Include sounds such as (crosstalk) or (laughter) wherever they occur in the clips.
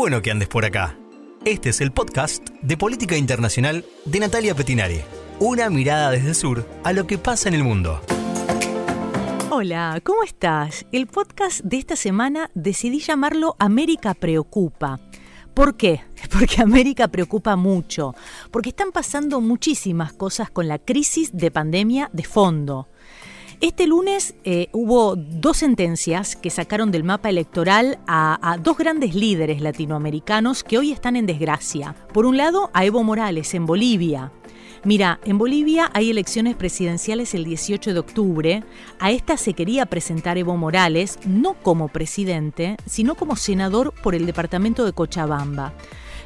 bueno que andes por acá. Este es el podcast de Política Internacional de Natalia Petinari. Una mirada desde el sur a lo que pasa en el mundo. Hola, ¿cómo estás? El podcast de esta semana decidí llamarlo América Preocupa. ¿Por qué? (laughs) Porque América preocupa mucho, porque están pasando muchísimas cosas con la crisis de pandemia de fondo. Este lunes eh, hubo dos sentencias que sacaron del mapa electoral a, a, dos grandes líderes latinoamericanos que hoy están en desgracia. Por un lado, a Evo Morales en Bolivia. Mira, en Bolivia hay elecciones presidenciales el 18 de octubre. A esta se quería presentar Evo Morales no como presidente, sino como senador por el departamento de Cochabamba.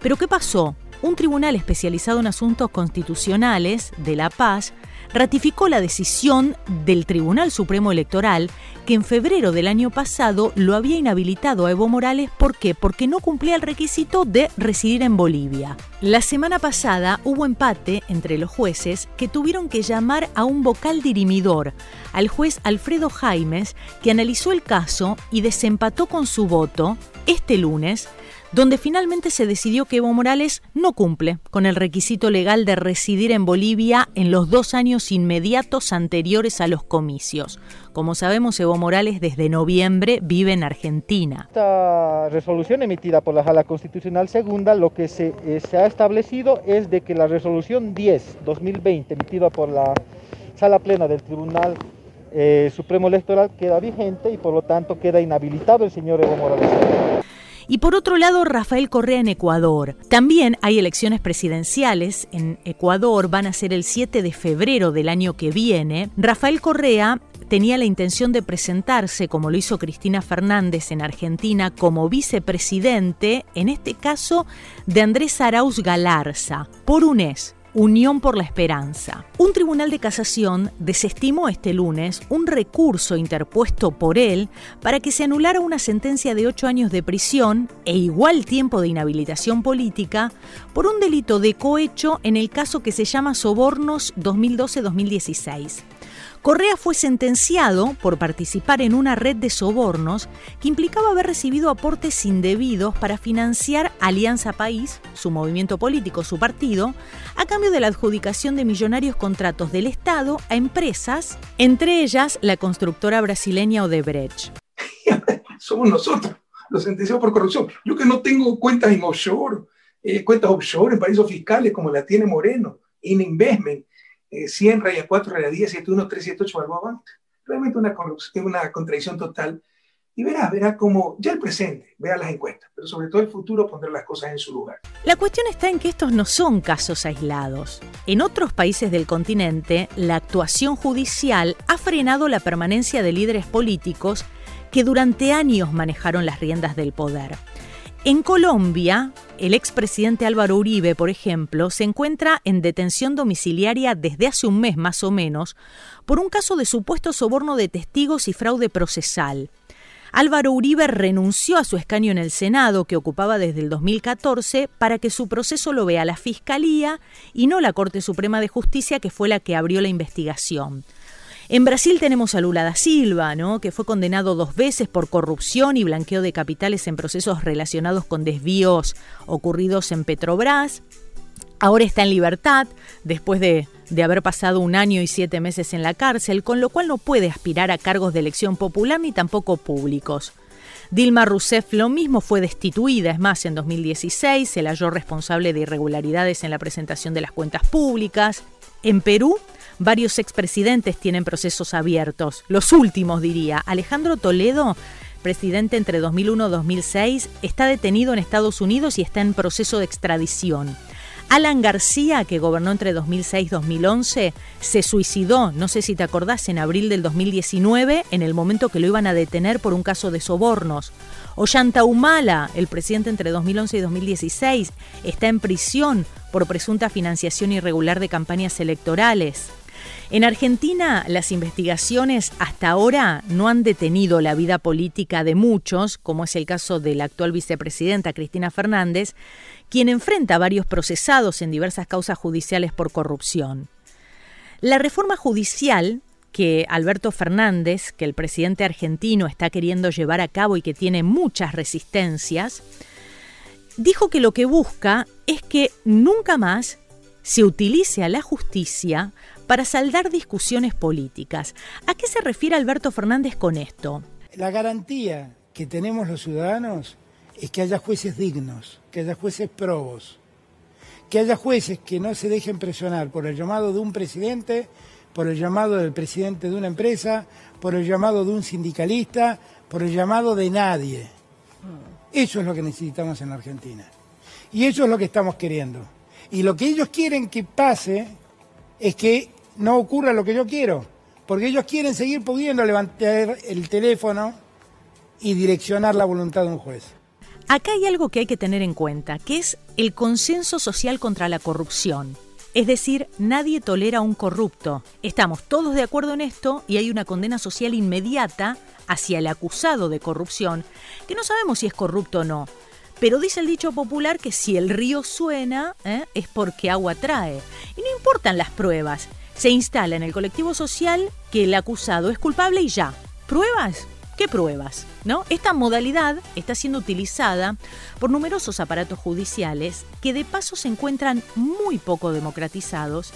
Pero ¿qué pasó? Un tribunal especializado en asuntos constitucionales de La Paz ratificó la decisión del Tribunal Supremo Electoral que en febrero del año pasado lo había inhabilitado a Evo Morales. ¿Por qué? Porque no cumplía el requisito de residir en Bolivia. La semana pasada hubo empate entre los jueces que tuvieron que llamar a un vocal dirimidor, al juez Alfredo Jaimes, que analizó el caso y desempató con su voto este lunes donde finalmente se decidió que Evo Morales no cumple con el requisito legal de residir en Bolivia en los dos años inmediatos anteriores a los comicios. Como sabemos, Evo Morales desde noviembre vive en Argentina. Esta resolución emitida por la Sala Constitucional Segunda, lo que se, eh, ha establecido es de que la resolución 10-2020 emitida por la Sala Plena del Tribunal eh, Supremo Electoral queda vigente y por lo tanto queda inhabilitado el señor Evo Morales. Y por otro lado, Rafael Correa en Ecuador. También hay elecciones presidenciales en Ecuador, van a ser el 7 de febrero del año que viene. Rafael Correa tenía la intención de presentarse, como lo hizo Cristina Fernández en Argentina, como vicepresidente, en este caso de Andrés Arauz Galarza, por UNES, Unión por la Esperanza. Un tribunal de casación desestimó este lunes un recurso interpuesto por él para que se anulara una sentencia de ocho años de prisión e igual tiempo de inhabilitación política por un delito de cohecho en el caso que se llama Sobornos 2012-2016. Correa fue sentenciado por participar en una red de sobornos que implicaba haber recibido aportes indebidos para financiar Alianza País, su movimiento político, su partido, a cambio de la adjudicación de millonarios contratos del Estado a empresas, entre ellas la constructora brasileña Odebrecht. (laughs) Somos nosotros, los sentenciados por corrupción. Yo que no tengo cuentas en offshore, eh, cuentas offshore en paraísos fiscales como la tiene Moreno, in investment, eh, 100 raya 4 raya 10, 71, 3, 7, 8 Balboa Realmente una, una contradicción total. Y verá, verá cómo ya el presente, vea las encuestas, pero sobre todo el futuro pondrá las cosas en su lugar. La cuestión está en que estos no son casos aislados. En otros países del continente, la actuación judicial ha frenado la permanencia de líderes políticos que durante años manejaron las riendas del poder. En Colombia, el expresidente Álvaro Uribe, por ejemplo, se encuentra en detención domiciliaria desde hace un mes más o menos por un caso de supuesto soborno de testigos y fraude procesal. Álvaro Uribe renunció a su escaño en el Senado, que ocupaba desde el 2014, para que su proceso lo vea la Fiscalía y no la Corte Suprema de Justicia, que fue la que abrió la investigación. En Brasil tenemos a Lula da Silva, ¿no? que fue condenado dos veces por corrupción y blanqueo de capitales en procesos relacionados con desvíos ocurridos en Petrobras. Ahora está en libertad después de, de, haber pasado un año y siete meses en la cárcel, con lo cual no puede aspirar a cargos de elección popular ni tampoco públicos. Dilma Rousseff lo mismo fue destituida, es más, en 2016 se la halló responsable de irregularidades en la presentación de las cuentas públicas. En Perú, Varios expresidentes tienen procesos abiertos. Los últimos, diría. Alejandro Toledo, presidente entre 2001 y 2006, está detenido en Estados Unidos y está en proceso de extradición. Alan García, que gobernó entre 2006 y 2011, se suicidó, no sé si te acordás, en abril del 2019, en el momento que lo iban a detener por un caso de sobornos. Ollanta Humala, el presidente entre 2011 y 2016, está en prisión por presunta financiación irregular de campañas electorales. En Argentina, las investigaciones hasta ahora no han detenido la vida política de muchos, como es el caso de la actual vicepresidenta Cristina Fernández, quien enfrenta varios procesados en diversas causas judiciales por corrupción. La reforma judicial que Alberto Fernández, que el presidente argentino está queriendo llevar a cabo y que tiene muchas resistencias, dijo que lo que busca es que nunca más se utilice a la justicia para saldar discusiones políticas. ¿A qué se refiere Alberto Fernández con esto? La garantía que tenemos los ciudadanos es que haya jueces dignos, que haya jueces probos, que haya jueces que no se dejen presionar por el llamado de un presidente, por el llamado del presidente de una empresa, por el llamado de un sindicalista, por el llamado de nadie. Eso es lo que necesitamos en la Argentina. Y eso es lo que estamos queriendo. Y lo que ellos quieren que pase es que no ocurra lo que yo quiero. Porque ellos quieren seguir pudiendo levantar el teléfono y direccionar la voluntad de un juez. Acá hay algo que hay que tener en cuenta, que es el consenso social contra la corrupción. Es decir, nadie tolera a un corrupto. Estamos todos de acuerdo en esto y hay una condena social inmediata hacia el acusado de corrupción, que no sabemos si es corrupto o no. Pero dice el dicho popular que si el río suena ¿eh? es porque agua trae. Y no importan las pruebas. Se instala en el colectivo social que el acusado es culpable y ya. ¿Pruebas? ¿Qué pruebas? ¿No? Esta modalidad está siendo utilizada por numerosos aparatos judiciales que de paso se encuentran muy poco democratizados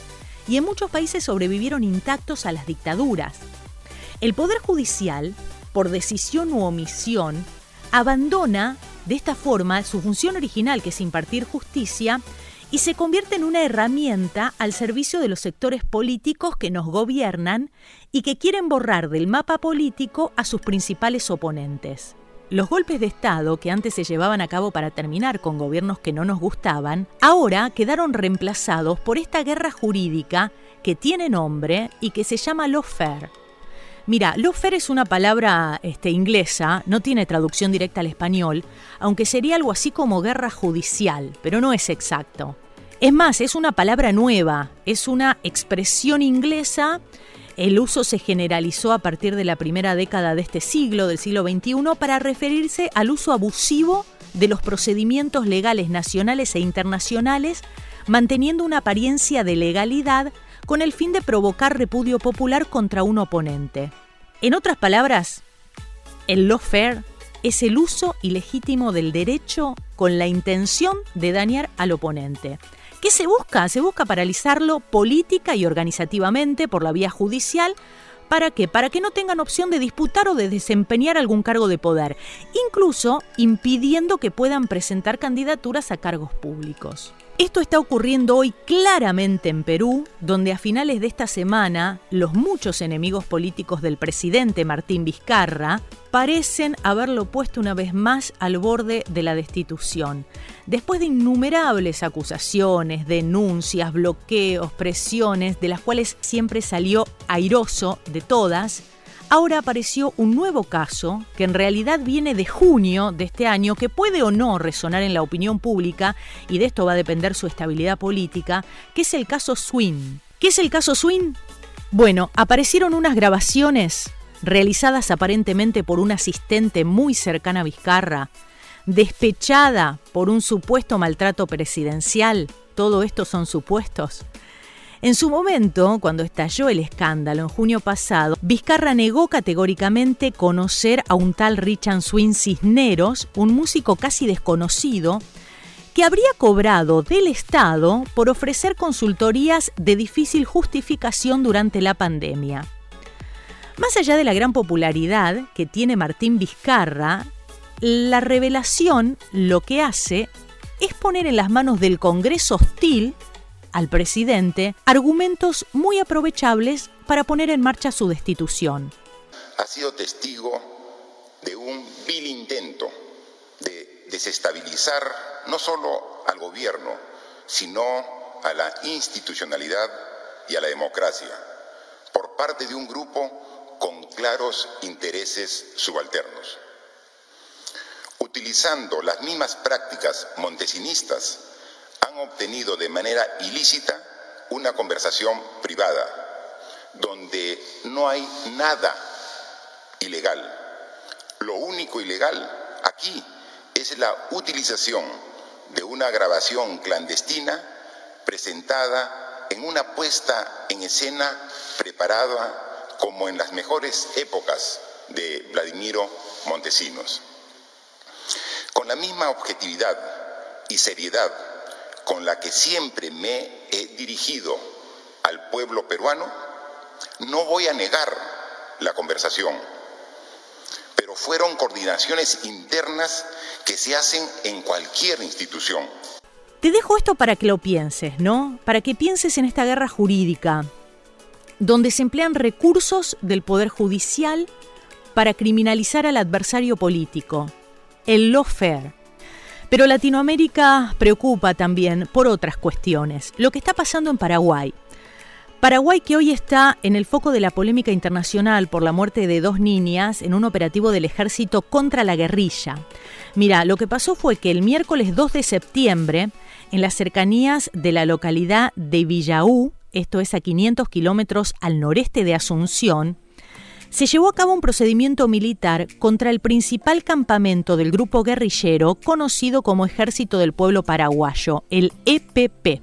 y en muchos países sobrevivieron intactos a las dictaduras. El Poder Judicial, por decisión u omisión, abandona de esta forma su función original, que es impartir justicia, y se convierte en una herramienta al servicio de los sectores políticos que nos gobiernan y que quieren borrar del mapa político a sus principales oponentes. Los golpes de Estado que antes se llevaban a cabo para terminar con gobiernos que no nos gustaban, ahora quedaron reemplazados por esta guerra jurídica que tiene nombre y que se llama lawfare. Mira, lawfare es una palabra este, inglesa, no tiene traducción directa al español, aunque sería algo así como guerra judicial, pero no es exacto. Es más, es una palabra nueva, es una expresión inglesa. El uso se generalizó a partir de la primera década de este siglo, del siglo XXI, para referirse al uso abusivo de los procedimientos legales nacionales e internacionales, manteniendo una apariencia de legalidad con el fin de provocar repudio popular contra un oponente. En otras palabras, el lawfare es el uso ilegítimo del derecho con la intención de dañar al oponente. ¿Qué se busca? Se busca paralizarlo política y organizativamente por la vía judicial. ¿Para qué? Para que no tengan opción de disputar o de desempeñar algún cargo de poder, incluso impidiendo que puedan presentar candidaturas a cargos públicos. Esto está ocurriendo hoy claramente en Perú, donde a finales de esta semana los muchos enemigos políticos del presidente Martín Vizcarra parecen haberlo puesto una vez más al borde de la destitución. Después de innumerables acusaciones, denuncias, bloqueos, presiones, de las cuales siempre salió airoso de todas, ahora apareció un nuevo caso que en realidad viene de junio de este año, que puede o no resonar en la opinión pública, y de esto va a depender su estabilidad política, que es el caso Swin. ¿Qué es el caso Swin? Bueno, aparecieron unas grabaciones realizadas aparentemente por un asistente muy cercana a Vizcarra, despechada por un supuesto maltrato presidencial. Todo esto son supuestos en su momento, cuando estalló el escándalo en junio pasado, Vizcarra negó categóricamente conocer a un tal Richard Swin Cisneros, un músico casi desconocido, que habría cobrado del Estado por ofrecer consultorías de difícil justificación durante la pandemia. Más allá de la gran popularidad que tiene Martín Vizcarra, la revelación lo que hace es poner en las manos del Congreso hostil al presidente argumentos muy aprovechables para poner en marcha su destitución. Ha sido testigo de un vil intento de desestabilizar no solo al gobierno, sino a la institucionalidad y a la democracia, por parte de un grupo con claros intereses subalternos. Utilizando las mismas prácticas montesinistas han obtenido de manera ilícita una conversación privada, donde no hay nada ilegal. Lo único ilegal aquí es la utilización de una grabación clandestina presentada en una puesta en escena preparada como en las mejores épocas de Vladimiro Montesinos. Con la misma objetividad y seriedad con la que siempre me he dirigido al pueblo peruano, no voy a negar la conversación, pero fueron coordinaciones internas que se hacen en cualquier institución. Te dejo esto para que lo pienses, ¿no? Para que pienses en esta guerra jurídica, donde se emplean recursos del Poder Judicial para criminalizar al adversario político, el lawfare. Pero Latinoamérica preocupa también por otras cuestiones, lo que está pasando en Paraguay. Paraguay que hoy está en el foco de la polémica internacional por la muerte de dos niñas en un operativo del ejército contra la guerrilla. Mira, lo que pasó fue que el miércoles 2 de septiembre, en las cercanías de la localidad de Villaú, esto es a 500 kilómetros al noreste de Asunción, se llevó a cabo un procedimiento militar contra el principal campamento del grupo guerrillero conocido como Ejército del Pueblo Paraguayo, el EPP.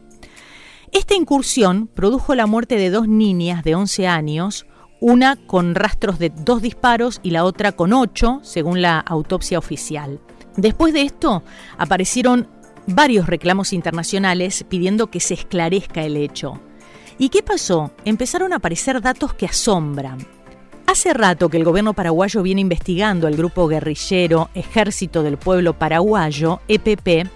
Esta incursión produjo la muerte de dos niñas de 11 años, una con rastros de dos disparos y la otra con ocho, según la autopsia oficial. Después de esto, aparecieron varios reclamos internacionales pidiendo que se esclarezca el hecho. ¿Y qué pasó? Empezaron a aparecer datos que asombran. Hace rato que el gobierno paraguayo viene investigando al grupo guerrillero Ejército del Pueblo Paraguayo, EPP,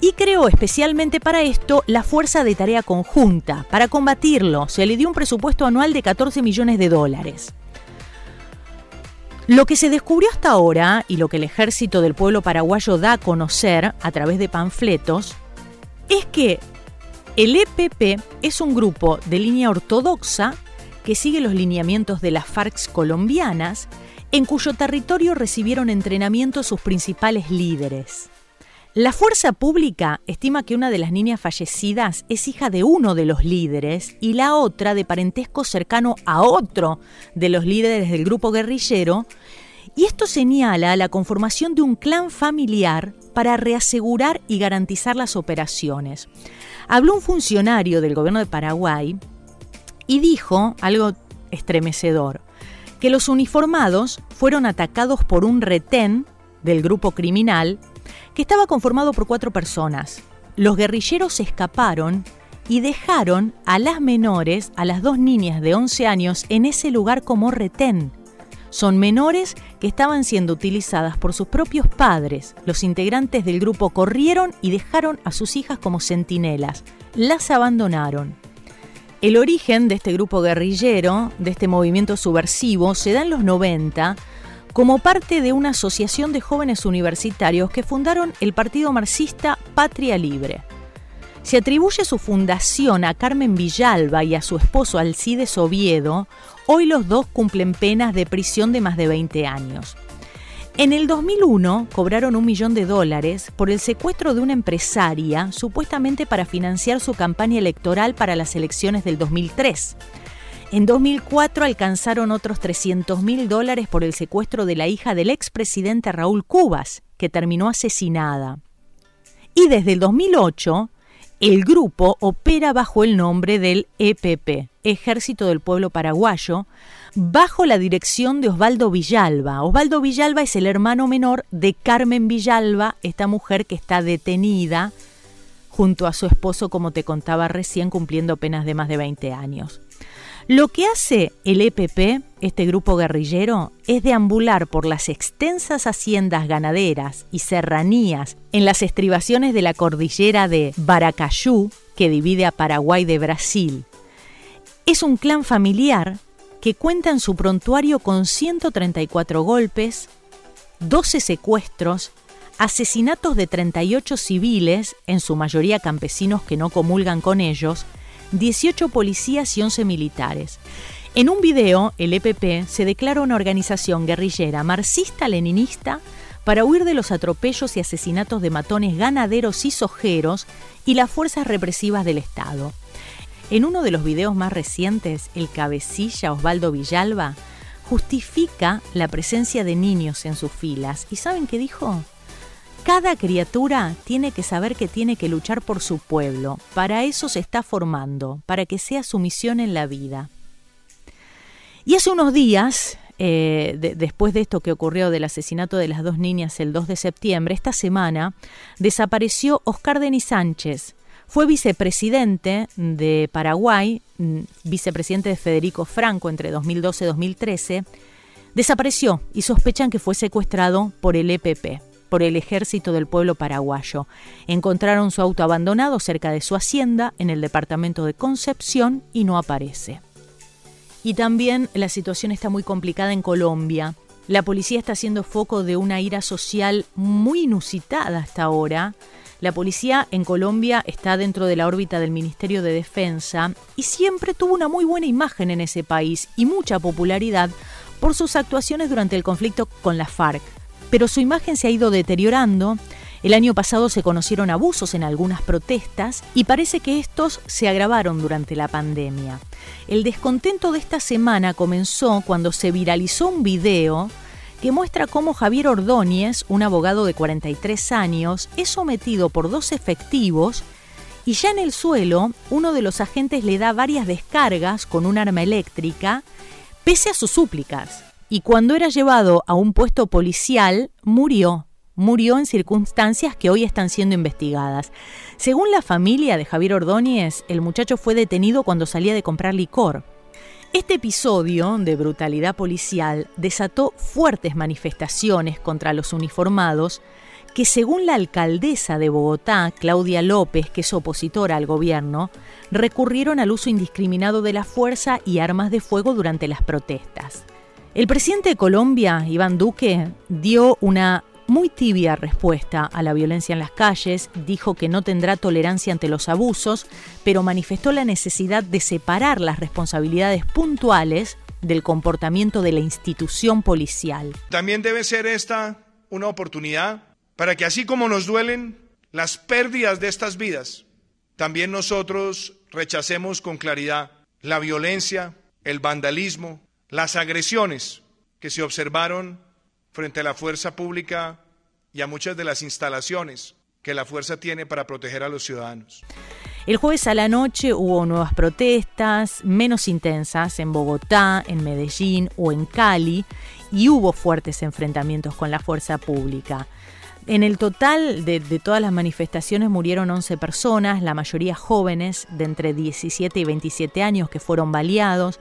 y creó especialmente para esto la Fuerza de Tarea Conjunta. Para combatirlo se le dio un presupuesto anual de 14 millones de dólares. Lo que se descubrió hasta ahora y lo que el ejército del pueblo paraguayo da a conocer a través de panfletos es que el EPP es un grupo de línea ortodoxa que sigue los lineamientos de las FARC colombianas, en cuyo territorio recibieron entrenamiento sus principales líderes. La fuerza pública estima que una de las niñas fallecidas es hija de uno de los líderes y la otra de parentesco cercano a otro de los líderes del grupo guerrillero, y esto señala la conformación de un clan familiar para reasegurar y garantizar las operaciones. Habló un funcionario del gobierno de Paraguay y dijo algo estremecedor, que los uniformados fueron atacados por un retén del grupo criminal que estaba conformado por cuatro personas. Los guerrilleros escaparon y dejaron a las menores, a las dos niñas de 11 años, en ese lugar como retén. Son menores que estaban siendo utilizadas por sus propios padres. Los integrantes del grupo corrieron y dejaron a sus hijas como centinelas. Las abandonaron. El origen de este grupo guerrillero, de este movimiento subversivo, se da en los 90 como parte de una asociación de jóvenes universitarios que fundaron el partido marxista Patria Libre. Se atribuye su fundación a Carmen Villalba y a su esposo Alcides Oviedo. Hoy los dos cumplen penas de prisión de más de 20 años. En el 2001 cobraron un millón de dólares por el secuestro de una empresaria, supuestamente para financiar su campaña electoral para las elecciones del 2003. En 2004 alcanzaron otros 300 mil dólares por el secuestro de la hija del expresidente Raúl Cubas, que terminó asesinada. Y desde el 2008, el grupo opera bajo el nombre del EPP, Ejército del Pueblo Paraguayo, bajo la dirección de Osvaldo Villalba. Osvaldo Villalba es el hermano menor de Carmen Villalba, esta mujer que está detenida junto a su esposo, como te contaba recién, cumpliendo penas de más de 20 años. Lo que hace el EPP, este grupo guerrillero, es deambular por las extensas haciendas ganaderas y serranías en las estribaciones de la cordillera de Baracayú, que divide a Paraguay de Brasil. Es un clan familiar que cuenta en su prontuario con 134 golpes, 12 secuestros, asesinatos de 38 civiles, en su mayoría campesinos que no comulgan con ellos, 18 policías y 11 militares. En un video, el EPP se declara una organización guerrillera marxista-leninista para huir de los atropellos y asesinatos de matones ganaderos y sojeros y las fuerzas represivas del Estado. En uno de los videos más recientes, el cabecilla Osvaldo Villalba justifica la presencia de niños en sus filas. ¿Y saben qué dijo? Cada criatura tiene que saber que tiene que luchar por su pueblo. Para eso se está formando, para que sea su misión en la vida. Y hace unos días, eh, después de esto que ocurrió del asesinato de las dos niñas el 2 de septiembre, esta semana desapareció Oscar Denis Sánchez. Fue vicepresidente de Paraguay, mm, vicepresidente de Federico Franco entre 2012 y 2013. Desapareció y sospechan que fue secuestrado por el EPP por el ejército del pueblo paraguayo. Encontraron su auto abandonado cerca de su hacienda en el departamento de Concepción y no aparece. Y también la situación está muy complicada en Colombia. La policía está haciendo foco de una ira social muy inusitada hasta ahora. La policía en Colombia está dentro de la órbita del Ministerio de Defensa y siempre tuvo una muy buena imagen en ese país y mucha popularidad por sus actuaciones durante el conflicto con la FARC pero su imagen se ha ido deteriorando. El año pasado se conocieron abusos en algunas protestas y parece que estos se agravaron durante la pandemia. El descontento de esta semana comenzó cuando se viralizó un video que muestra cómo Javier Ordóñez, un abogado de 43 años, es sometido por dos efectivos y ya en el suelo uno de los agentes le da varias descargas con un arma eléctrica, pese a sus súplicas y cuando era llevado a un puesto policial murió. Murió en circunstancias que hoy están siendo investigadas. Según la familia de Javier Ordóñez, el muchacho fue detenido cuando salía de comprar licor. Este episodio de brutalidad policial desató fuertes manifestaciones contra los uniformados que según la alcaldesa de Bogotá, Claudia López, que es opositora al gobierno, recurrieron al uso indiscriminado de la fuerza y armas de fuego durante las protestas. El presidente de Colombia, Iván Duque, dio una muy tibia respuesta a la violencia en las calles, dijo que no tendrá tolerancia ante los abusos, pero manifestó la necesidad de separar las responsabilidades puntuales del comportamiento de la institución policial. También debe ser esta una oportunidad para que así como nos duelen las pérdidas de estas vidas, también nosotros rechacemos con claridad la violencia, el vandalismo, las agresiones que se observaron frente a la fuerza pública y a muchas de las instalaciones que la fuerza tiene para proteger a los ciudadanos. El jueves a la noche hubo nuevas protestas, menos intensas en Bogotá, en Medellín o en Cali, y hubo fuertes enfrentamientos con la fuerza pública. En el total de, todas las manifestaciones murieron 11 personas, la mayoría jóvenes de entre 17 y 27 años que fueron baleados.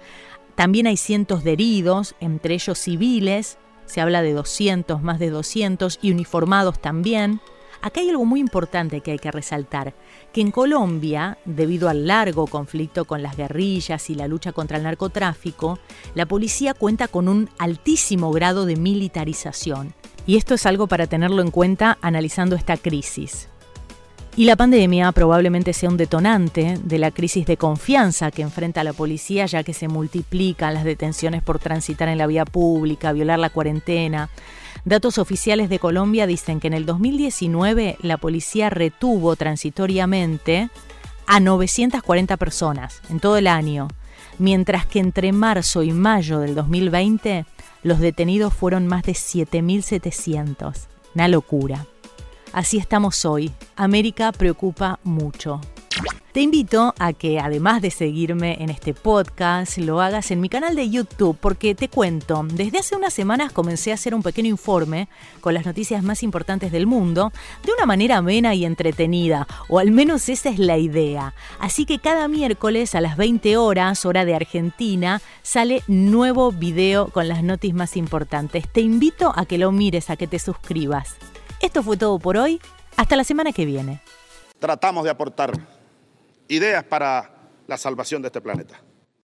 También hay cientos de heridos, entre ellos civiles, se habla de 200, más de 200, y uniformados también. Acá hay algo muy importante que hay que resaltar, que en Colombia, debido al largo conflicto con las guerrillas y la lucha contra el narcotráfico, la policía cuenta con un altísimo grado de militarización. Y esto es algo para tenerlo en cuenta analizando esta crisis. Y la pandemia probablemente sea un detonante de la crisis de confianza que enfrenta la policía, ya que se multiplican las detenciones por transitar en la vía pública, violar la cuarentena. Datos oficiales de Colombia dicen que en el 2019 la policía retuvo transitoriamente a 940 personas en todo el año, mientras que entre marzo y mayo del 2020 los detenidos fueron más de 7.700. Una locura. Así estamos hoy. América preocupa mucho. Te invito a que además de seguirme en este podcast, lo hagas en mi canal de YouTube porque te cuento, desde hace unas semanas comencé a hacer un pequeño informe con las noticias más importantes del mundo de una manera amena y entretenida, o al menos esa es la idea. Así que cada miércoles a las 20 horas, hora de Argentina, sale nuevo video con las noticias más importantes. Te invito a que lo mires, a que te suscribas. Esto fue todo por hoy. Hasta la semana que viene. Tratamos de aportar ideas para la salvación de este planeta.